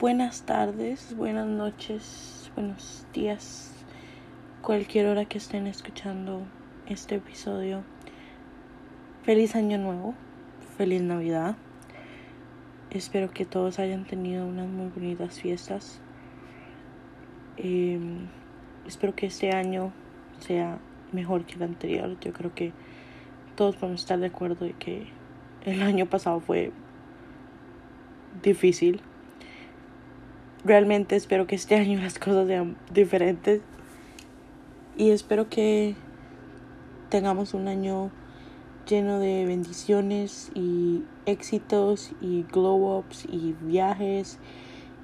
Buenas tardes, buenas noches, buenos días, cualquier hora que estén escuchando este episodio. Feliz año nuevo, feliz Navidad. Espero que todos hayan tenido unas muy bonitas fiestas. Em, espero que este año sea mejor que el anterior. Yo creo que todos podemos estar de acuerdo de que el año pasado fue difícil. Realmente espero que este año las cosas sean diferentes y espero que tengamos un año lleno de bendiciones y éxitos y glow ups y viajes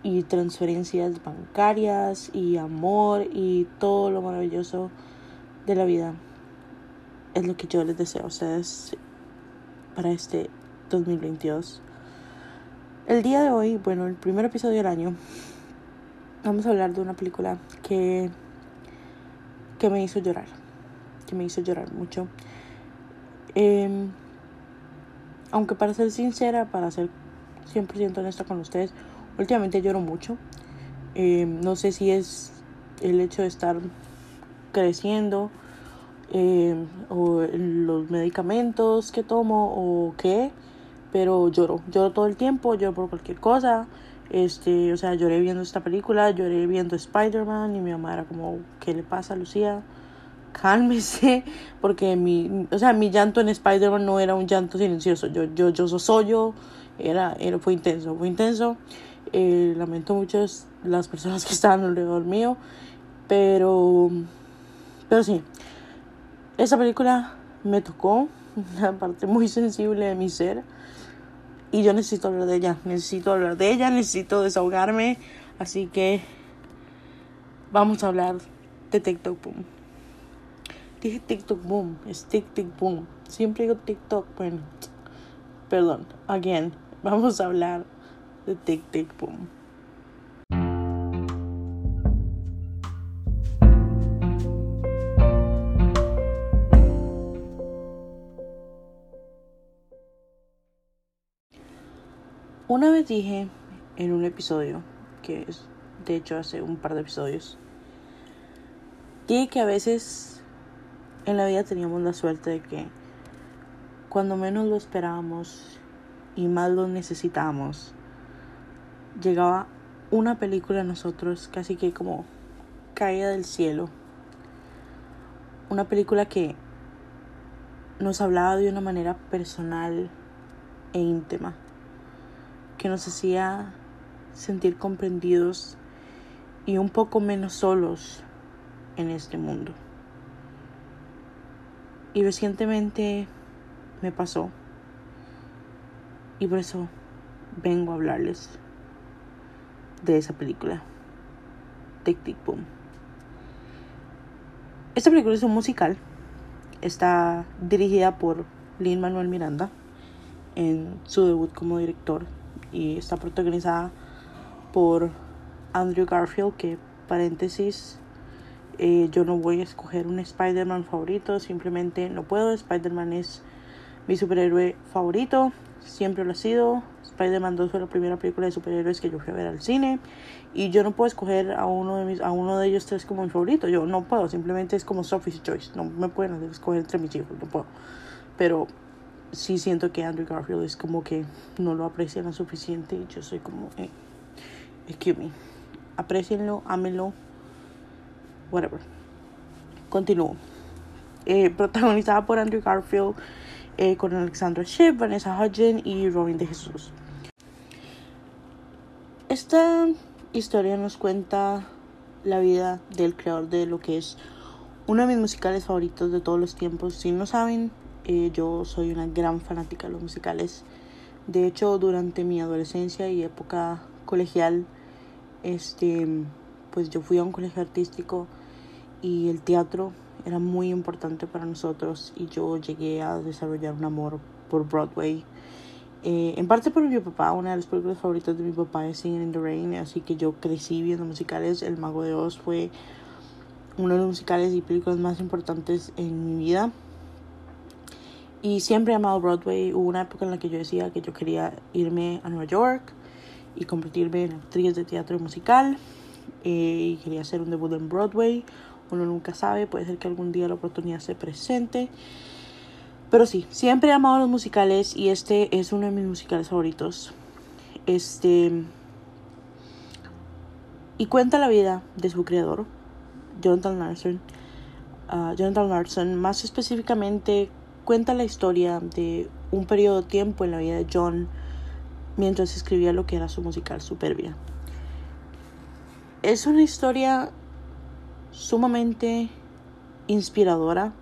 y transferencias bancarias y amor y todo lo maravilloso de la vida. Es lo que yo les deseo a ustedes para este 2022. El día de hoy, bueno, el primer episodio del año, vamos a hablar de una película que, que me hizo llorar, que me hizo llorar mucho. Em, aunque para ser sincera, para ser 100% honesta con ustedes, últimamente lloro mucho. Em, no sé si es el hecho de estar creciendo em, o los medicamentos que tomo o qué, pero lloro, lloro todo el tiempo, lloro por cualquier cosa. Este, o sea, lloré viendo esta película, lloré viendo Spider-Man y mi mamá era como, ¿qué le pasa Lucía? Cálmese, porque mi, o sea, mi llanto en Spider-Man no era un llanto silencioso, yo, yo, yo soy yo, era, era, fue intenso, fue intenso. Eh, lamento mucho las personas que estaban alrededor mío, pero pero sí, esa película me tocó una parte muy sensible de mi ser y yo necesito hablar de ella, necesito hablar de ella, necesito desahogarme, así que vamos a hablar de TikTok Boom. Dije TikTok Boom, es TikTok Boom. Siempre digo TikTok, bueno, perdón, again, vamos a hablar de TikTok Boom. Una vez dije en un episodio, que es de hecho hace un par de episodios, dije que a veces en la vida teníamos la suerte de que cuando menos lo esperábamos y más lo necesitábamos, llegaba una película a nosotros casi que como caída del cielo. Una película que nos hablaba de una manera personal e íntima que nos hacía sentir comprendidos y un poco menos solos en este mundo. Y recientemente me pasó y por eso vengo a hablarles de esa película, Tic Tic Boom. Esta película es un musical, está dirigida por Lin Manuel Miranda en su debut como director y está protagonizada por Andrew Garfield, que paréntesis, eh, yo no voy a escoger un Spider-Man favorito, simplemente no puedo, Spider-Man es mi superhéroe favorito, siempre lo ha sido. Spider-Man 2 fue la primera película de superhéroes que yo fui a ver al cine y yo no puedo escoger a uno de mis a uno de ellos tres como mi favorito, yo no puedo, simplemente es como Sophie's Choice, no me pueden escoger entre mis hijos, no puedo. Pero sí siento que Andrew Garfield es como que no lo aprecian lo suficiente y yo soy como, eh, excuse me, aprecienlo, ámenlo, whatever. Continúo. Eh, protagonizada por Andrew Garfield, eh, con Alexandra Shipp, Vanessa Hudgens y Robin de Jesús. Esta historia nos cuenta la vida del creador de lo que es uno de mis musicales favoritos de todos los tiempos. Si no saben, yo soy una gran fanática de los musicales. De hecho, durante mi adolescencia y época colegial, este, pues yo fui a un colegio artístico y el teatro era muy importante para nosotros y yo llegué a desarrollar un amor por Broadway. Eh, en parte por mi papá, una de las películas favoritas de mi papá es Singing in the Rain, así que yo crecí viendo musicales. El Mago de Oz fue uno de los musicales y películas más importantes en mi vida. Y siempre he amado Broadway. Hubo una época en la que yo decía que yo quería irme a Nueva York y convertirme en actriz de teatro musical. Eh, y quería hacer un debut en Broadway. Uno nunca sabe, puede ser que algún día la oportunidad se presente. Pero sí, siempre he amado los musicales y este es uno de mis musicales favoritos. Este. Y cuenta la vida de su creador, Jonathan Larson. Ah, Jonathan Larson, más específicamente, cuenta la historia de un periodo de tiempo en la vida de John mientras escribía lo que era su musical Superbia. Es una historia sumamente inspiradora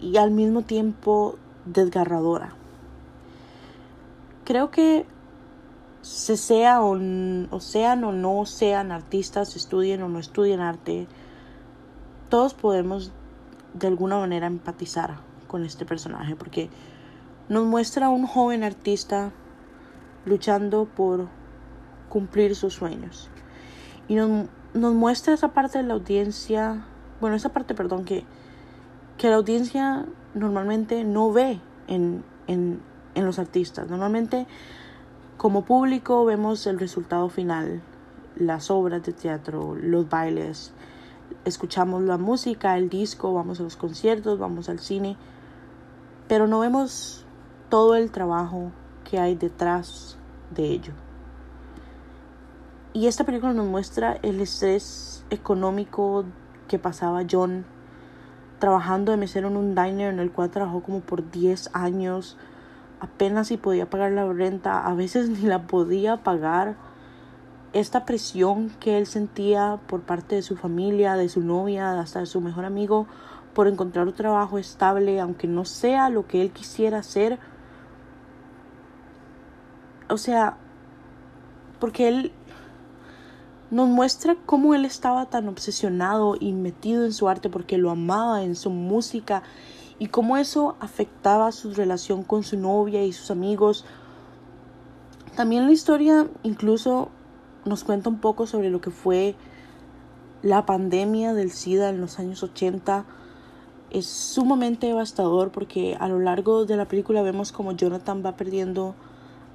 y al mismo tiempo desgarradora. Creo que se sea o, o, sean o no sean artistas, estudien o no estudien arte, todos podemos de alguna manera empatizar con este personaje porque nos muestra a un joven artista luchando por cumplir sus sueños y nos, nos muestra esa parte de la audiencia, bueno, esa parte, perdón, que que la audiencia normalmente no ve en, en, en los artistas. Normalmente como público vemos el resultado final, las obras de teatro, los bailes, escuchamos la música, el disco, vamos a los conciertos, vamos al cine, pero no vemos todo el trabajo que hay detrás de ello. Y esta película nos muestra el estrés económico que pasaba John trabajando de mesero en un diner en el cual trabajó como por 10 años. Apenas si podía pagar la renta, a veces ni la podía pagar. Esta presión que él sentía por parte de su familia, de su novia, hasta de su mejor amigo, por encontrar un trabajo estable, aunque no sea lo que él quisiera hacer. O sea, porque él nos muestra cómo él estaba tan obsesionado y metido en su arte porque lo amaba en su música y cómo eso afectaba su relación con su novia y sus amigos. También la historia incluso nos cuenta un poco sobre lo que fue la pandemia del SIDA en los años 80. Es sumamente devastador porque a lo largo de la película vemos como Jonathan va perdiendo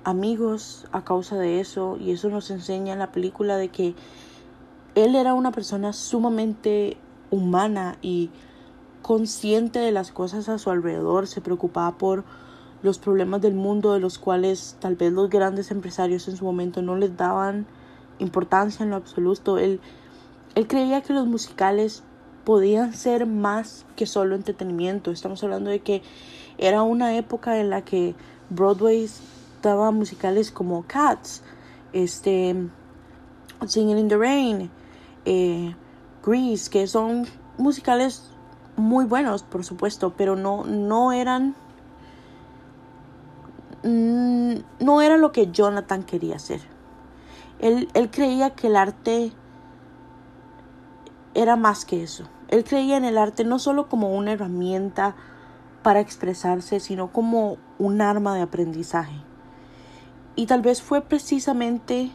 amigos a causa de eso y eso nos enseña en la película de que él era una persona sumamente humana y consciente de las cosas a su alrededor, se preocupaba por los problemas del mundo de los cuales tal vez los grandes empresarios en su momento no les daban importancia en lo absoluto. Él, él creía que los musicales podían ser más que solo entretenimiento. Estamos hablando de que era una época en la que Broadway daba musicales como Cats, este, Singing in the Rain, eh, Grease, que son musicales muy buenos, por supuesto, pero no, no eran no era lo que Jonathan quería hacer. Él, él creía que el arte era más que eso. Él creía en el arte no solo como una herramienta para expresarse, sino como un arma de aprendizaje. Y tal vez fue precisamente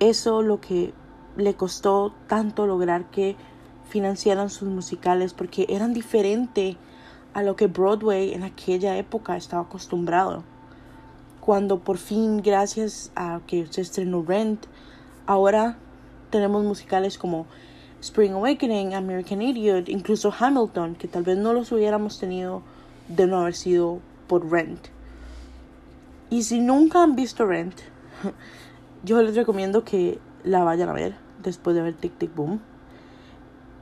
eso lo que le costó tanto lograr que financiaran sus musicales porque eran diferente a lo que Broadway en aquella época estaba acostumbrado. Cuando por fin, gracias a que se estrenó Rent, ahora tenemos musicales como Spring Awakening, American Idiot, incluso Hamilton, que tal vez no los hubiéramos tenido de no haber sido por Rent. Y si nunca han visto Rent, yo les recomiendo que la vayan a ver después de ver Tic Tic Boom.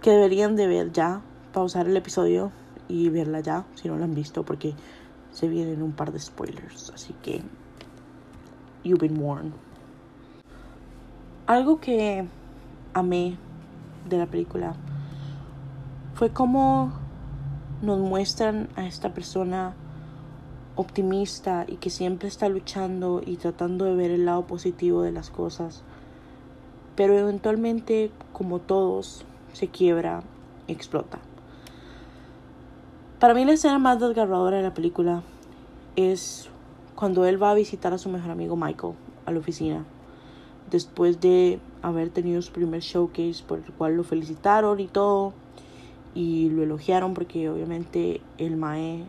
Que deberían de ver ya, pausar el episodio y verla ya, si no la han visto, porque se vienen un par de spoilers. Así que, you've been warned. Algo que amé de la película fue como nos muestran a esta persona optimista y que siempre está luchando y tratando de ver el lado positivo de las cosas. Pero eventualmente, como todos, se quiebra y explota. Para mí la escena más desgarradora de la película es cuando él va a visitar a su mejor amigo Michael a la oficina. Después de haber tenido su primer showcase por el cual lo felicitaron y todo. Y lo elogiaron porque obviamente el Mae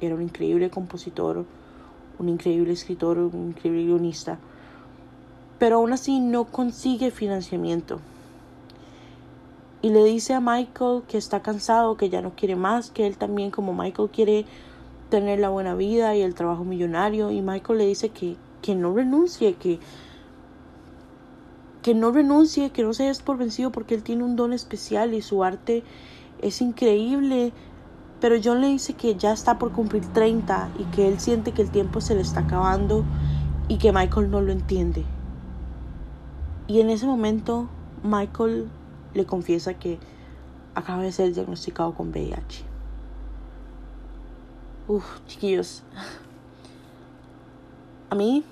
era un increíble compositor, un increíble escritor, un increíble guionista, pero aún así no consigue financiamiento. Y le dice a Michael que está cansado, que ya no quiere más, que él también como Michael quiere tener la buena vida y el trabajo millonario. Y Michael le dice que, que no renuncie, que, que no renuncie, que no se des por vencido porque él tiene un don especial y su arte es increíble. Pero John le dice que ya está por cumplir 30 y que él siente que el tiempo se le está acabando y que Michael no lo entiende. Y en ese momento Michael le confiesa que acaba de ser diagnosticado con VIH. Uf, chiquillos. A mí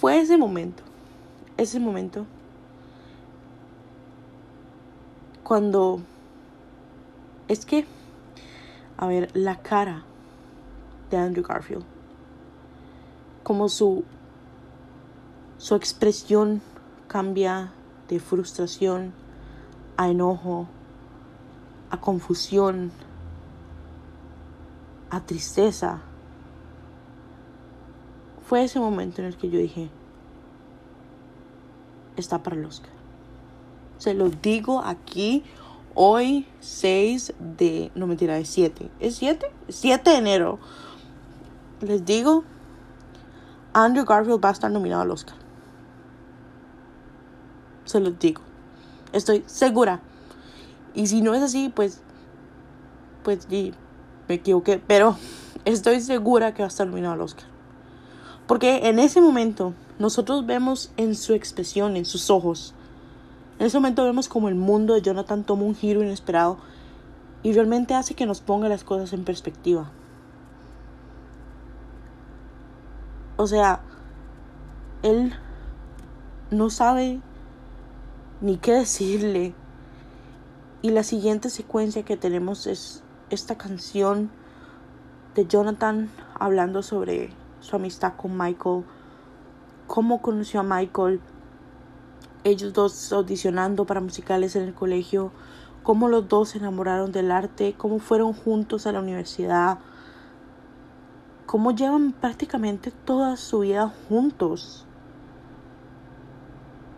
fue ese momento ese momento cuando es que a ver la cara de Andrew Garfield como su su expresión cambia de frustración a enojo a confusión a tristeza fue ese momento en el que yo dije está para el Oscar. Se lo digo aquí hoy 6 de, no mentira, es 7. ¿Es 7? 7 de enero. Les digo, Andrew Garfield va a estar nominado al Oscar. Se lo digo. Estoy segura. Y si no es así, pues, pues me equivoqué. Pero estoy segura que va a estar nominado al Oscar. Porque en ese momento nosotros vemos en su expresión, en sus ojos. En ese momento vemos como el mundo de Jonathan toma un giro inesperado y realmente hace que nos ponga las cosas en perspectiva. O sea, él no sabe ni qué decirle. Y la siguiente secuencia que tenemos es esta canción de Jonathan hablando sobre su amistad con Michael cómo conoció a Michael, ellos dos audicionando para musicales en el colegio, cómo los dos se enamoraron del arte, cómo fueron juntos a la universidad, cómo llevan prácticamente toda su vida juntos.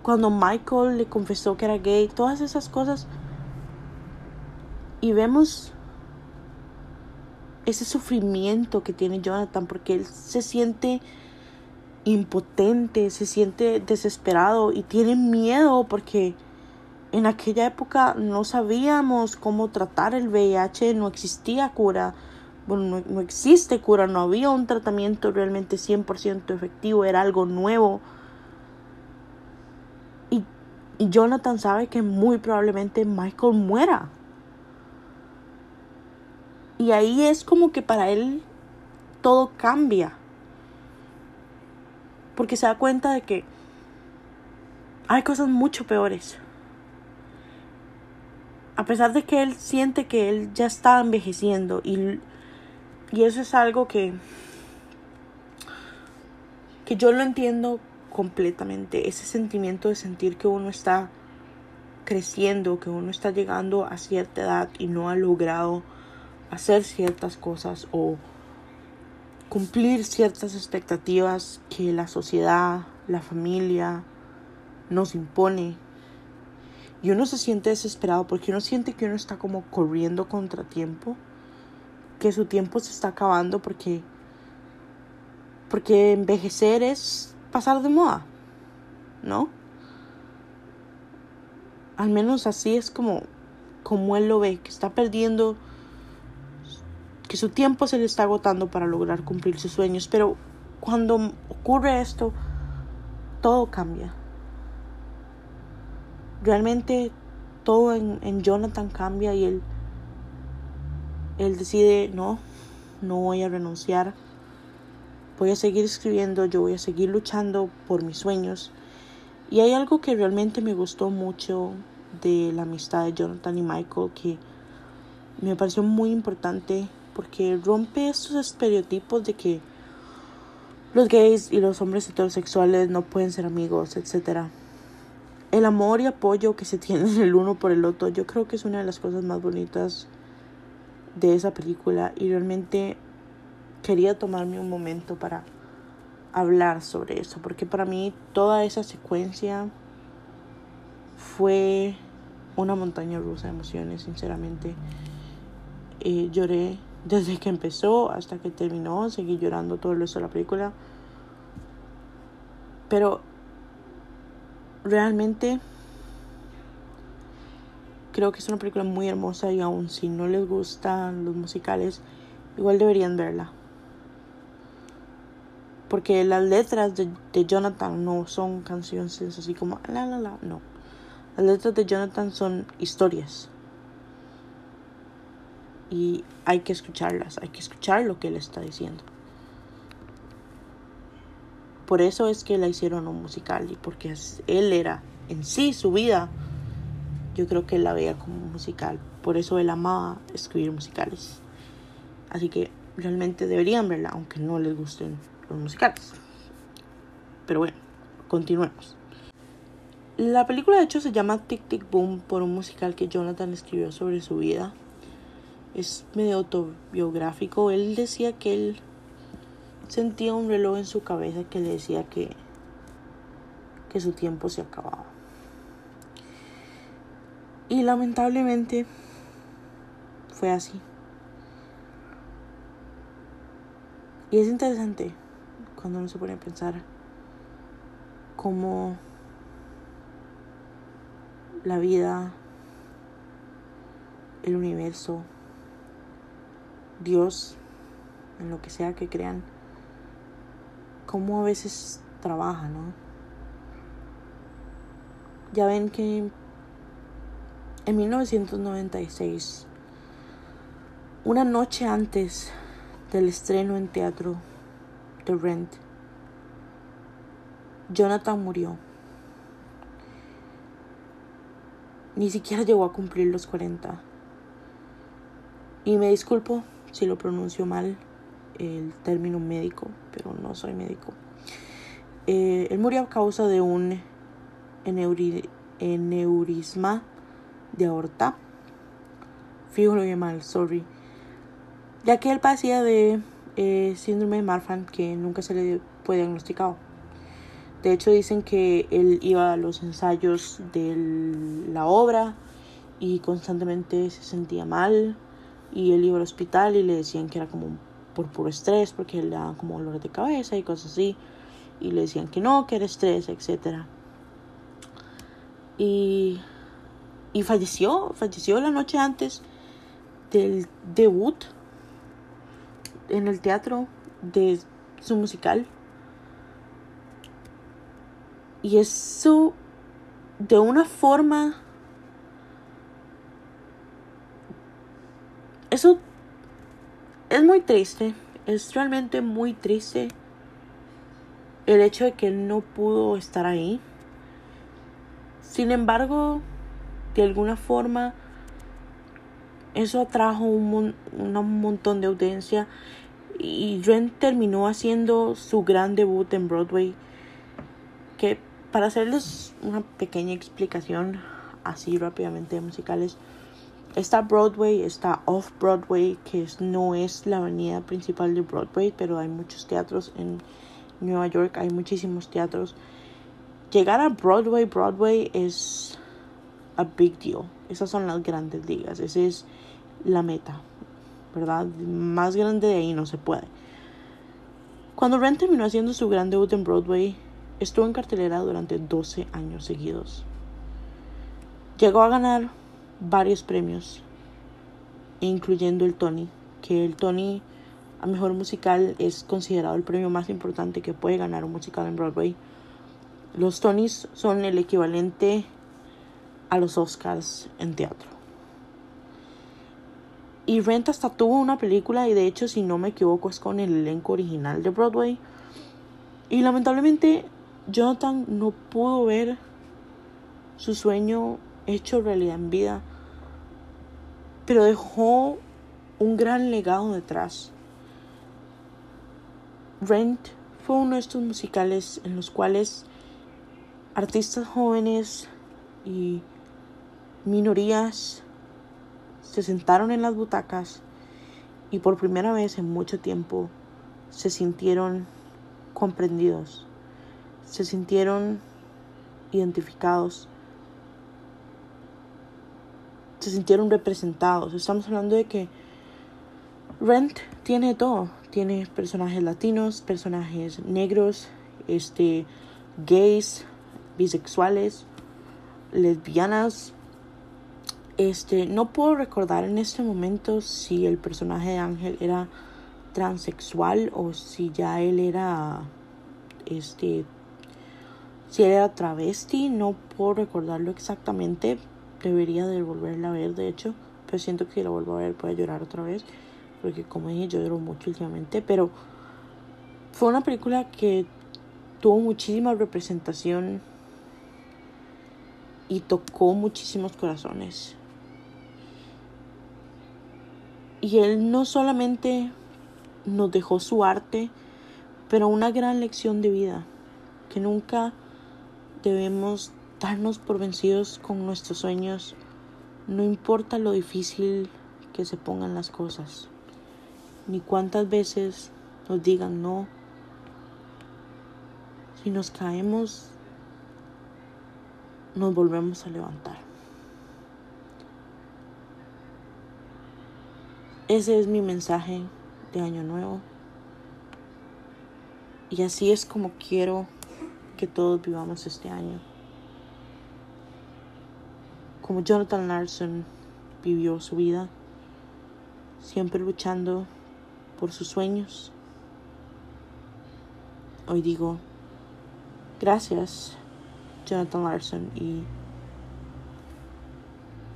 Cuando Michael le confesó que era gay, todas esas cosas. Y vemos ese sufrimiento que tiene Jonathan porque él se siente impotente, se siente desesperado y tiene miedo porque en aquella época no sabíamos cómo tratar el VIH, no existía cura, bueno, no, existe cura, no había un tratamiento realmente 100% efectivo, era algo nuevo. Y, Jonathan sabe que muy probablemente Michael muera. Y ahí es como que para él todo cambia porque se da cuenta de que hay cosas mucho peores. A pesar de que él siente que él ya está envejeciendo y, y eso es algo que, que yo lo entiendo completamente. Ese sentimiento de sentir que uno está creciendo, que uno está llegando a cierta edad y no ha logrado hacer ciertas cosas o cumplir ciertas expectativas que la sociedad, la familia nos impone. Y uno se siente desesperado porque uno siente que uno está como corriendo contra tiempo, que su tiempo se está acabando porque porque envejecer es pasar de moda, ¿no? Al menos así es como como él lo ve, que está perdiendo que su tiempo se le está agotando para lograr cumplir sus sueños, pero cuando ocurre esto, todo cambia. Realmente todo en, Jonathan cambia y él, él decide, no, no voy a renunciar, voy a seguir escribiendo, yo voy a seguir luchando por mis sueños. Y hay algo que realmente me gustó mucho de la amistad de Jonathan y Michael que me pareció muy importante porque rompe estos estereotipos de que los gays y los hombres heterosexuales no pueden ser amigos, etc. El amor y apoyo que se tienen el uno por el otro, yo creo que es una de las cosas más bonitas de esa película y realmente quería tomarme un momento para hablar sobre eso, porque para mí toda esa secuencia fue una montaña rusa de emociones, sinceramente. Eh, lloré desde que empezó hasta que terminó, seguí llorando todo el resto de la película. Pero realmente creo que es una película muy hermosa y aun si no les gustan los musicales, igual deberían verla. Porque las letras de, de Jonathan no son canciones así como la la la, no. Las letras de Jonathan son historias. Y hay que escucharlas, hay que escuchar lo que él está diciendo. Por eso es que la hicieron un musical y porque él era en sí su vida, yo creo que él la veía como musical. Por eso él amaba escribir musicales. Así que realmente deberían verla, aunque no les gusten los musicales. Pero bueno, continuemos. La película de hecho se llama Tic Tic Boom por un musical que Jonathan escribió sobre su vida. Es medio autobiográfico. Él decía que él sentía un reloj en su cabeza que le decía que, que su tiempo se acababa. Y lamentablemente fue así. Y es interesante cuando uno se pone a pensar cómo la vida, el universo, Dios, en lo que sea que crean, cómo a veces trabaja, ¿no? Ya ven que en 1996, una noche antes del estreno en teatro Rent, Jonathan murió. Ni siquiera llegó a cumplir los 40. Y me disculpo si lo pronuncio mal el término médico, pero no soy médico. Eh, él murió a causa de un eneurisma de aorta. Fijo lo mal, sorry. Ya que él padecía de eh, síndrome de Marfan que nunca se le fue diagnosticado. De hecho dicen que él iba a los ensayos de la obra y constantemente se sentía mal y él iba al hospital y le decían que era como por puro estrés porque le daban como dolores de cabeza y cosas así y le decían que no, que era estrés, etc. Y, y falleció, falleció la noche antes del debut en el teatro de su musical. Y eso de una forma... Eso es muy triste. Es realmente muy triste el hecho de que no pudo estar ahí. Sin embargo, de alguna forma, eso atrajo un, un montón de audiencia y Ren terminó haciendo su gran debut en Broadway. Que para hacerles una pequeña explicación así rápidamente de musicales, Está Broadway, está Off Broadway, que no es la avenida principal de Broadway, pero hay muchos teatros en Nueva York, hay muchísimos teatros. Llegar a Broadway, Broadway es a big deal. Esas son las grandes ligas, esa es la meta, ¿verdad? Más grande de ahí no se puede. Cuando Ren terminó haciendo su gran debut en Broadway, estuvo en cartelera durante 12 años seguidos. Llegó a ganar varios premios, incluyendo el Tony, que el Tony a mejor musical es considerado el premio más importante que puede ganar un musical en Broadway. Los Tonys son el equivalente a los Oscars en teatro. Y Rent hasta tuvo una película y de hecho si no me equivoco es con el elenco original de Broadway. Y lamentablemente Jonathan no pudo ver su sueño hecho realidad en vida, pero dejó un gran legado detrás. Rent fue uno de estos musicales en los cuales artistas jóvenes y minorías se sentaron en las butacas y por primera vez en mucho tiempo se sintieron comprendidos, se sintieron identificados, se sintieron representados. Estamos hablando de que Rent tiene todo, tiene personajes latinos, personajes negros, este gays, bisexuales, lesbianas. Este, no puedo recordar en este momento si el personaje de Ángel era transexual o si ya él era este si era travesti, no puedo recordarlo exactamente. Debería de volverla a ver, de hecho, pero siento que si la vuelvo a ver puede llorar otra vez, porque como dije, yo lloro mucho últimamente, pero fue una película que tuvo muchísima representación y tocó muchísimos corazones. Y él no solamente nos dejó su arte, pero una gran lección de vida, que nunca debemos darnos por vencidos con nuestros sueños, no importa lo difícil que se pongan las cosas, ni cuántas veces nos digan no. Si nos caemos, nos volvemos a levantar. Ese es mi mensaje de Año Nuevo. Y así es como quiero que todos vivamos este año. Como Jonathan Larson vivió su vida, siempre luchando por sus sueños. Hoy digo, gracias Jonathan Larson y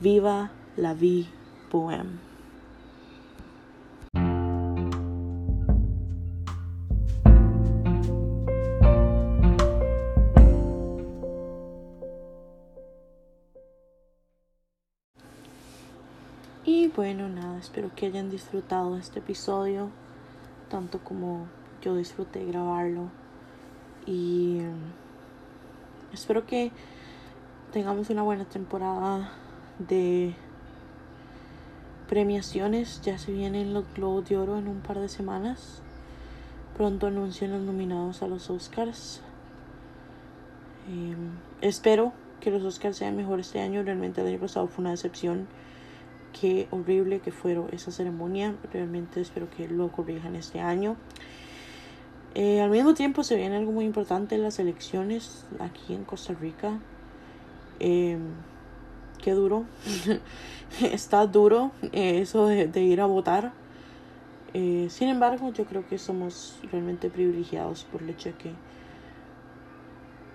viva la vie poème. Bueno, nada, espero que hayan disfrutado este episodio, tanto como yo disfruté grabarlo. Y mm, espero que tengamos una buena temporada de premiaciones. Ya se vienen los Globos de Oro en un par de semanas. Pronto anuncian los nominados a los Oscars. Em, espero que los Oscars sean mejor este año. Realmente el año pasado fue una decepción qué horrible que fueron esa ceremonia. Realmente espero que lo corrijan este año. Eh, al mismo tiempo se viene algo muy importante en las elecciones aquí en Costa Rica. Eh, qué duro. Está duro eh, eso de, ir a votar. sin embargo, yo creo que somos realmente privilegiados por el hecho de que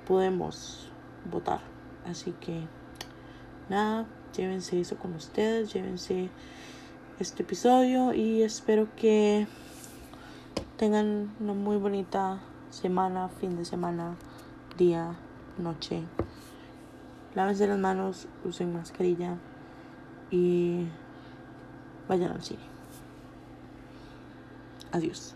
podemos votar. Así que nada, llévense eso con ustedes, llévense este episodio y espero que tengan una muy bonita semana, fin de semana, día, noche. Lávense las manos, usen mascarilla y vayan al cine. Adiós.